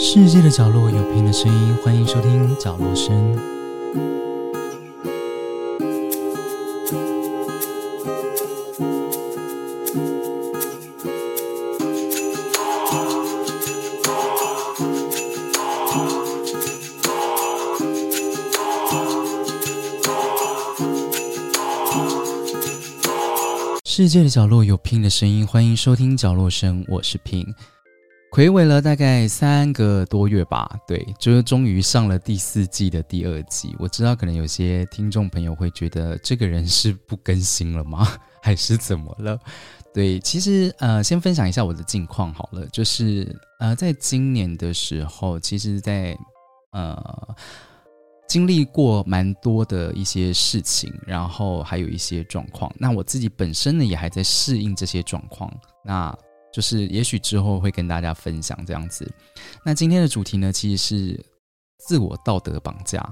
世界的角落有平的声音，欢迎收听角落声。世界的角落有拼的声音，欢迎收听角落声，我是拼。回违了大概三个多月吧，对，就是终于上了第四季的第二集。我知道可能有些听众朋友会觉得这个人是不更新了吗？还是怎么了？对，其实呃，先分享一下我的近况好了，就是呃，在今年的时候，其实，在呃经历过蛮多的一些事情，然后还有一些状况。那我自己本身呢，也还在适应这些状况。那就是，也许之后会跟大家分享这样子。那今天的主题呢，其实是自我道德绑架。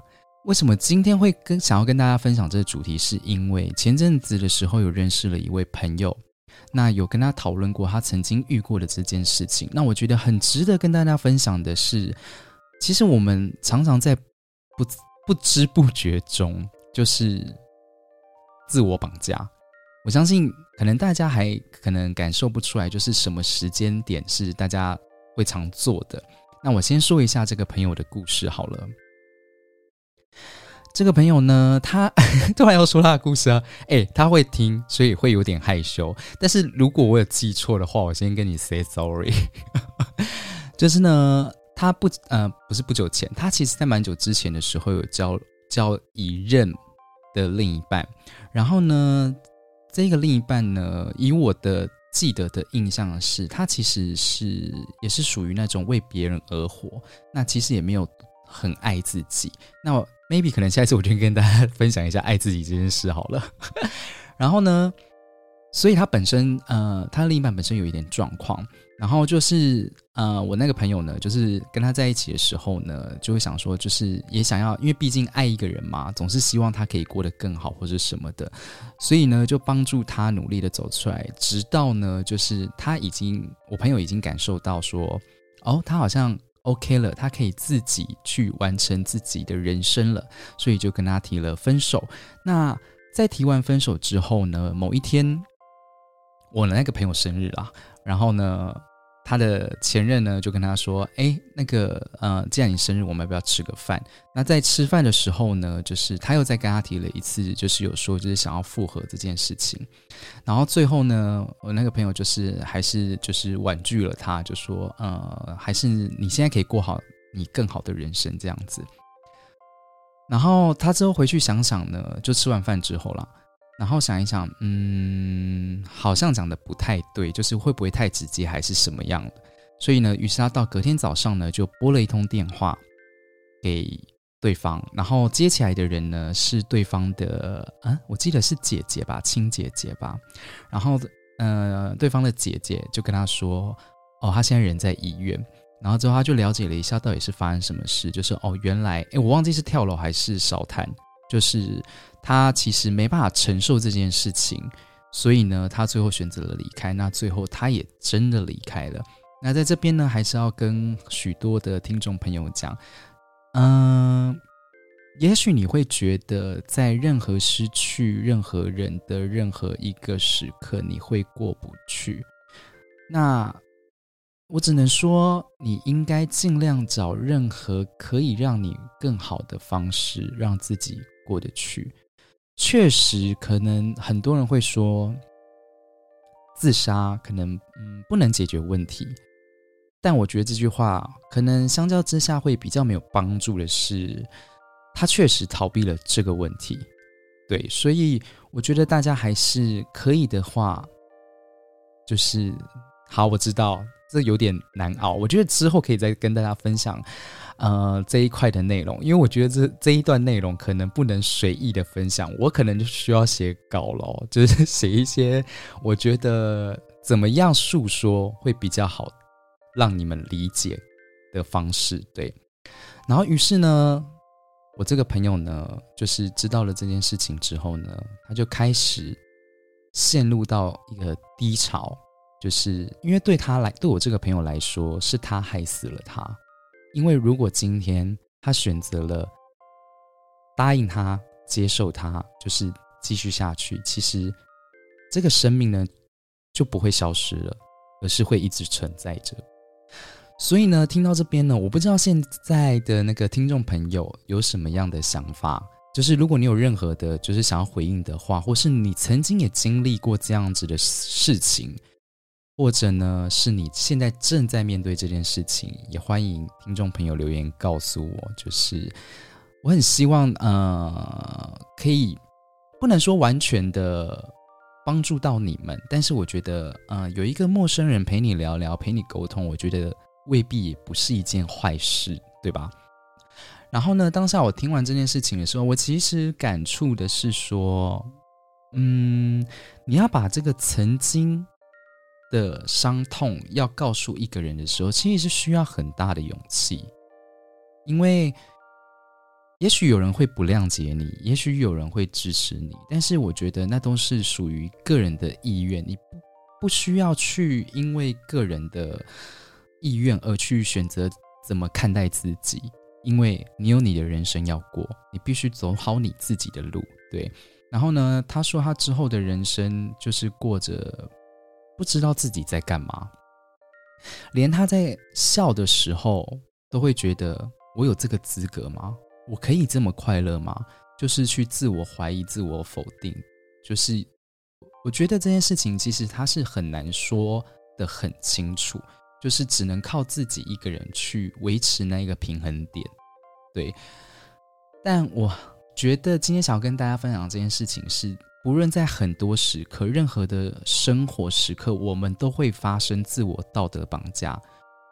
为什么今天会跟想要跟大家分享这个主题？是因为前阵子的时候有认识了一位朋友，那有跟他讨论过他曾经遇过的这件事情。那我觉得很值得跟大家分享的是，其实我们常常在不不知不觉中，就是自我绑架。我相信，可能大家还可能感受不出来，就是什么时间点是大家会常做的。那我先说一下这个朋友的故事好了。这个朋友呢，他 突然要说他的故事啊，哎，他会听，所以会有点害羞。但是如果我有记错的话，我先跟你 say sorry。就是呢，他不呃不是不久前，他其实在蛮久之前的时候有交交一任的另一半，然后呢。这个另一半呢，以我的记得的印象是，他其实是也是属于那种为别人而活，那其实也没有很爱自己。那 maybe 可能下一次我就跟大家分享一下爱自己这件事好了。然后呢？所以他本身，呃，他另一半本身有一点状况，然后就是，呃，我那个朋友呢，就是跟他在一起的时候呢，就会想说，就是也想要，因为毕竟爱一个人嘛，总是希望他可以过得更好或者什么的，所以呢，就帮助他努力的走出来，直到呢，就是他已经，我朋友已经感受到说，哦，他好像 OK 了，他可以自己去完成自己的人生了，所以就跟他提了分手。那在提完分手之后呢，某一天。我的那个朋友生日啦，然后呢，他的前任呢就跟他说：“哎，那个，呃，既然你生日，我们要不要吃个饭？”那在吃饭的时候呢，就是他又再跟他提了一次，就是有说就是想要复合这件事情。然后最后呢，我那个朋友就是还是就是婉拒了他，就说：“呃，还是你现在可以过好你更好的人生这样子。”然后他之后回去想想呢，就吃完饭之后了。然后想一想，嗯，好像讲的不太对，就是会不会太直接，还是什么样的？所以呢，于是他到隔天早上呢，就拨了一通电话给对方，然后接起来的人呢是对方的，啊，我记得是姐姐吧，亲姐姐吧。然后，呃，对方的姐姐就跟他说，哦，他现在人在医院。然后之后他就了解了一下，到底是发生什么事，就是哦，原来，哎，我忘记是跳楼还是烧炭，就是。他其实没办法承受这件事情，所以呢，他最后选择了离开。那最后他也真的离开了。那在这边呢，还是要跟许多的听众朋友讲，嗯，也许你会觉得，在任何失去任何人的任何一个时刻，你会过不去。那我只能说，你应该尽量找任何可以让你更好的方式，让自己过得去。确实，可能很多人会说，自杀可能嗯不能解决问题，但我觉得这句话可能相较之下会比较没有帮助的是，他确实逃避了这个问题。对，所以我觉得大家还是可以的话，就是好，我知道这有点难熬，我觉得之后可以再跟大家分享。呃，这一块的内容，因为我觉得这这一段内容可能不能随意的分享，我可能就需要写稿了，就是写一些我觉得怎么样诉说会比较好，让你们理解的方式。对，然后于是呢，我这个朋友呢，就是知道了这件事情之后呢，他就开始陷入到一个低潮，就是因为对他来，对我这个朋友来说，是他害死了他。因为如果今天他选择了答应他、接受他，就是继续下去，其实这个生命呢就不会消失了，而是会一直存在着。所以呢，听到这边呢，我不知道现在的那个听众朋友有什么样的想法。就是如果你有任何的，就是想要回应的话，或是你曾经也经历过这样子的事情，或者呢是你现在正在面对这件事情，也欢迎听众朋友留言告诉我。就是我很希望，呃，可以不能说完全的帮助到你们，但是我觉得，呃，有一个陌生人陪你聊聊，陪你沟通，我觉得未必也不是一件坏事，对吧？然后呢？当下我听完这件事情的时候，我其实感触的是说，嗯，你要把这个曾经的伤痛要告诉一个人的时候，其实是需要很大的勇气，因为也许有人会不谅解你，也许有人会支持你，但是我觉得那都是属于个人的意愿，你不不需要去因为个人的意愿而去选择怎么看待自己。因为你有你的人生要过，你必须走好你自己的路，对。然后呢，他说他之后的人生就是过着不知道自己在干嘛，连他在笑的时候都会觉得我有这个资格吗？我可以这么快乐吗？就是去自我怀疑、自我否定。就是我觉得这件事情其实他是很难说的很清楚。就是只能靠自己一个人去维持那一个平衡点，对。但我觉得今天想要跟大家分享这件事情是，不论在很多时刻、任何的生活时刻，我们都会发生自我道德绑架。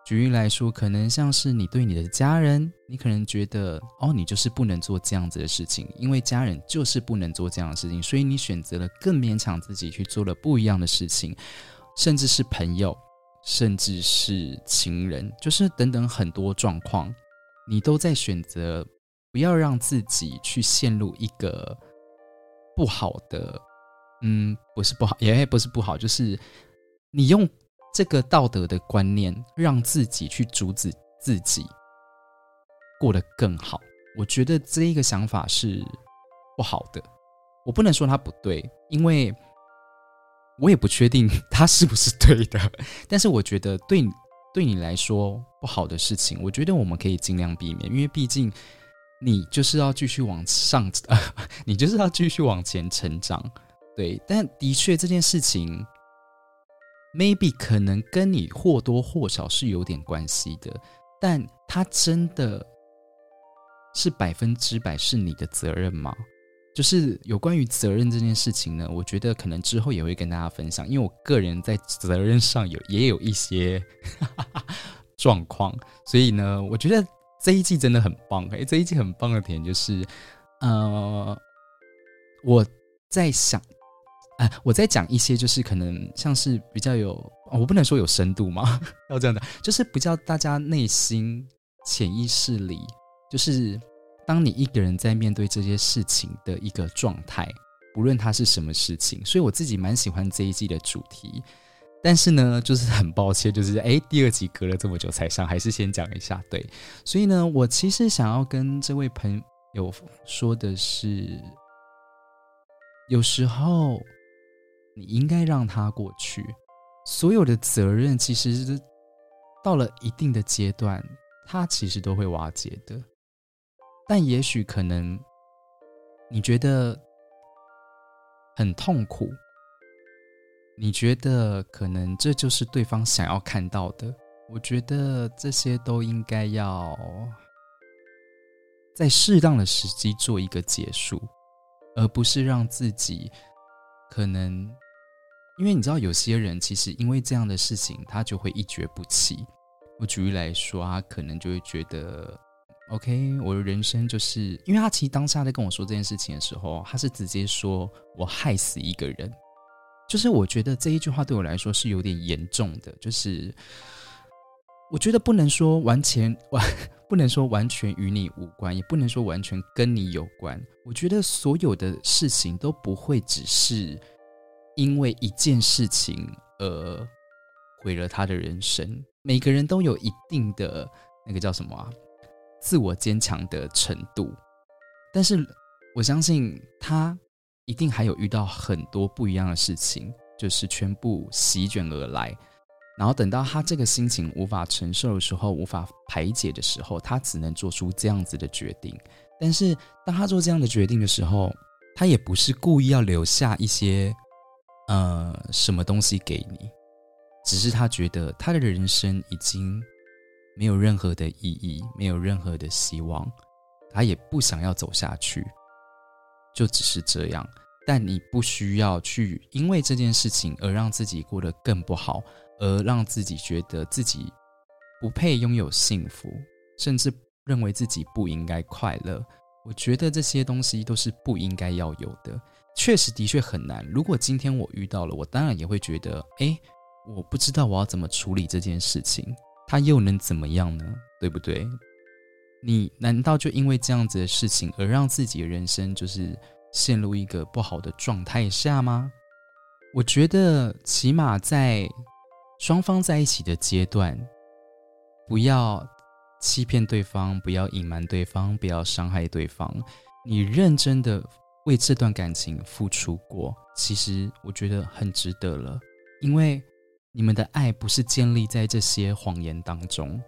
举例来说，可能像是你对你的家人，你可能觉得哦，你就是不能做这样子的事情，因为家人就是不能做这样的事情，所以你选择了更勉强自己去做了不一样的事情，甚至是朋友。甚至是情人，就是等等很多状况，你都在选择不要让自己去陷入一个不好的，嗯，不是不好，也不是不好，就是你用这个道德的观念让自己去阻止自己过得更好。我觉得这一个想法是不好的，我不能说它不对，因为。我也不确定他是不是对的，但是我觉得对对你来说不好的事情，我觉得我们可以尽量避免，因为毕竟你就是要继续往上，你就是要继续往前成长，对。但的确这件事情，maybe 可能跟你或多或少是有点关系的，但它真的是百分之百是你的责任吗？就是有关于责任这件事情呢，我觉得可能之后也会跟大家分享，因为我个人在责任上有也有一些 状况，所以呢，我觉得这一季真的很棒。哎，这一季很棒的点就是，呃，我在想，哎，我在讲一些就是可能像是比较有，我不能说有深度吗？要这样的，就是比较大家内心潜意识里就是。当你一个人在面对这些事情的一个状态，不论它是什么事情，所以我自己蛮喜欢这一季的主题。但是呢，就是很抱歉，就是哎，第二集隔了这么久才上，还是先讲一下。对，所以呢，我其实想要跟这位朋友说的是，有时候你应该让他过去，所有的责任其实到了一定的阶段，他其实都会瓦解的。但也许可能，你觉得很痛苦，你觉得可能这就是对方想要看到的。我觉得这些都应该要在适当的时机做一个结束，而不是让自己可能，因为你知道，有些人其实因为这样的事情，他就会一蹶不起。我举例来说，他可能就会觉得。OK，我的人生就是因为他其实当下在跟我说这件事情的时候，他是直接说我害死一个人，就是我觉得这一句话对我来说是有点严重的，就是我觉得不能说完全完，不能说完全与你无关，也不能说完全跟你有关。我觉得所有的事情都不会只是因为一件事情而毁了他的人生，每个人都有一定的。那个叫什么啊？自我坚强的程度。但是我相信他一定还有遇到很多不一样的事情，就是全部席卷而来。然后等到他这个心情无法承受的时候，无法排解的时候，他只能做出这样子的决定。但是当他做这样的决定的时候，他也不是故意要留下一些呃什么东西给你，只是他觉得他的人生已经没有任何的意义，没有任何的希望，他也不想要走下去，就只是这样。但你不需要去因为这件事情而让自己过得更不好。而让自己觉得自己不配拥有幸福，甚至认为自己不应该快乐。我觉得这些东西都是不应该要有的。确实，的确很难。如果今天我遇到了，我当然也会觉得，哎，我不知道我要怎么处理这件事情，它又能怎么样呢？对不对？你难道就因为这样子的事情而让自己的人生就是陷入一个不好的状态下吗？我觉得，起码在。双方在一起的阶段，不要欺骗对方，不要隐瞒对方，不要伤害对方。你认真的为这段感情付出过，其实我觉得很值得了。因为你们的爱不是建立在这些谎言当中，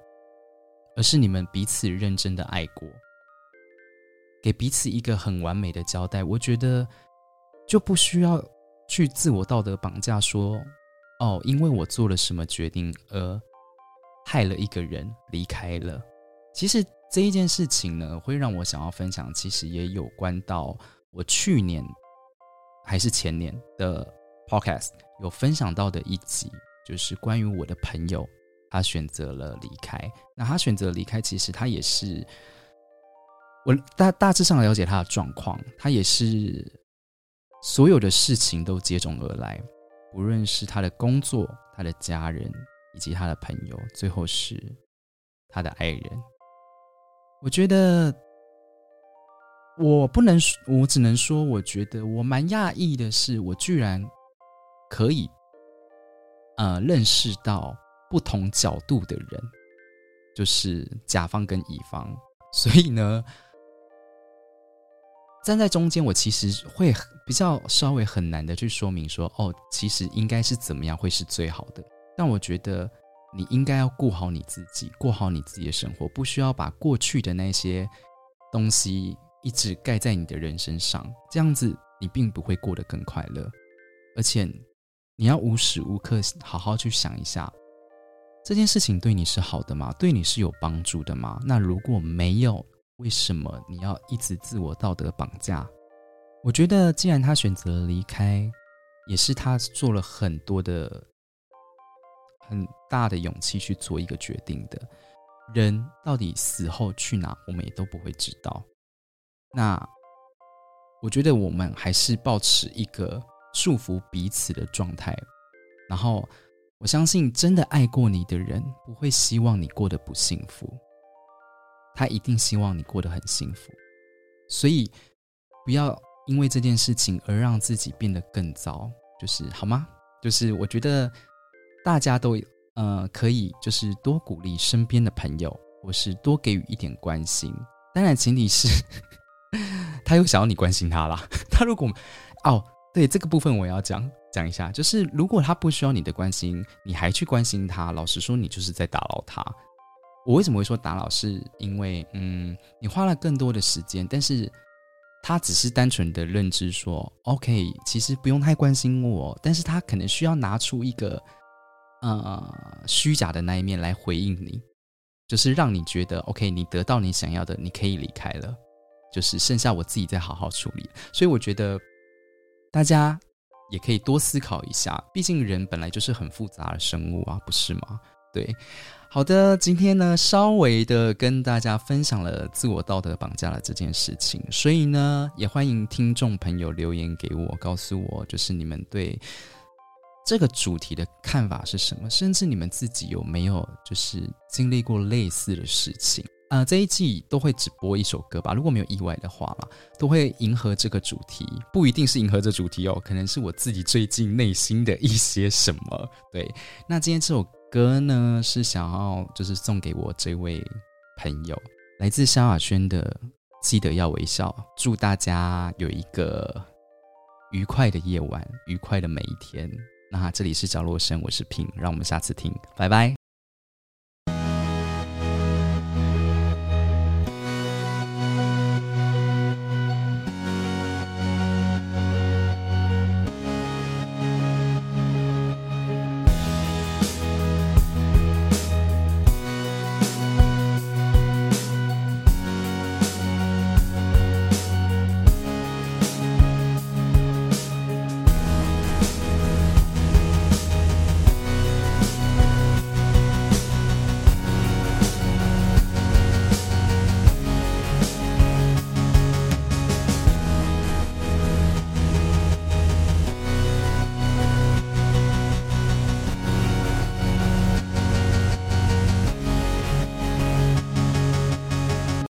而是你们彼此认真的爱过，给彼此一个很完美的交代。我觉得就不需要去自我道德绑架说。哦，因为我做了什么决定而害了一个人离开了。其实这一件事情呢，会让我想要分享。其实也有关到我去年还是前年的 podcast 有分享到的一集，就是关于我的朋友，他选择了离开。那他选择离开，其实他也是我大大致上了解他的状况，他也是所有的事情都接踵而来。无论是他的工作、他的家人以及他的朋友，最后是他的爱人。我觉得我不能，我只能说，我觉得我蛮讶异的是，我居然可以呃认识到不同角度的人，就是甲方跟乙方。所以呢。站在中间，我其实会比较稍微很难的去说明说，哦，其实应该是怎么样会是最好的。但我觉得你应该要顾好你自己，过好你自己的生活，不需要把过去的那些东西一直盖在你的人身上，这样子你并不会过得更快乐。而且你要无时无刻好好去想一下，这件事情对你是好的吗？对你是有帮助的吗？那如果没有，为什么你要一直自我道德绑架？我觉得，既然他选择离开，也是他做了很多的很大的勇气去做一个决定的。人到底死后去哪，我们也都不会知道。那我觉得，我们还是保持一个束缚彼此的状态。然后，我相信，真的爱过你的人，不会希望你过得不幸福。他一定希望你过得很幸福，所以不要因为这件事情而让自己变得更糟，就是好吗？就是我觉得大家都呃可以，就是多鼓励身边的朋友，或是多给予一点关心。当然前提是 他又想要你关心他啦。他如果哦，对这个部分我要讲讲一下，就是如果他不需要你的关心，你还去关心他，老实说，你就是在打扰他。我为什么会说打扰？是因为，嗯，你花了更多的时间，但是他只是单纯的认知说，OK，其实不用太关心我，但是他可能需要拿出一个，呃，虚假的那一面来回应你，就是让你觉得 OK，你得到你想要的，你可以离开了，就是剩下我自己再好好处理。所以我觉得大家也可以多思考一下，毕竟人本来就是很复杂的生物啊，不是吗？对。好的，今天呢，稍微的跟大家分享了自我道德绑架的这件事情，所以呢，也欢迎听众朋友留言给我，告诉我就是你们对这个主题的看法是什么，甚至你们自己有没有就是经历过类似的事情啊？这一季都会只播一首歌吧，如果没有意外的话啦，都会迎合这个主题，不一定是迎合这主题哦，可能是我自己最近内心的一些什么。对，那今天这首。歌呢是想要就是送给我这位朋友，来自萧亚轩的《记得要微笑》，祝大家有一个愉快的夜晚，愉快的每一天。那这里是角落声，我是平，让我们下次听，拜拜。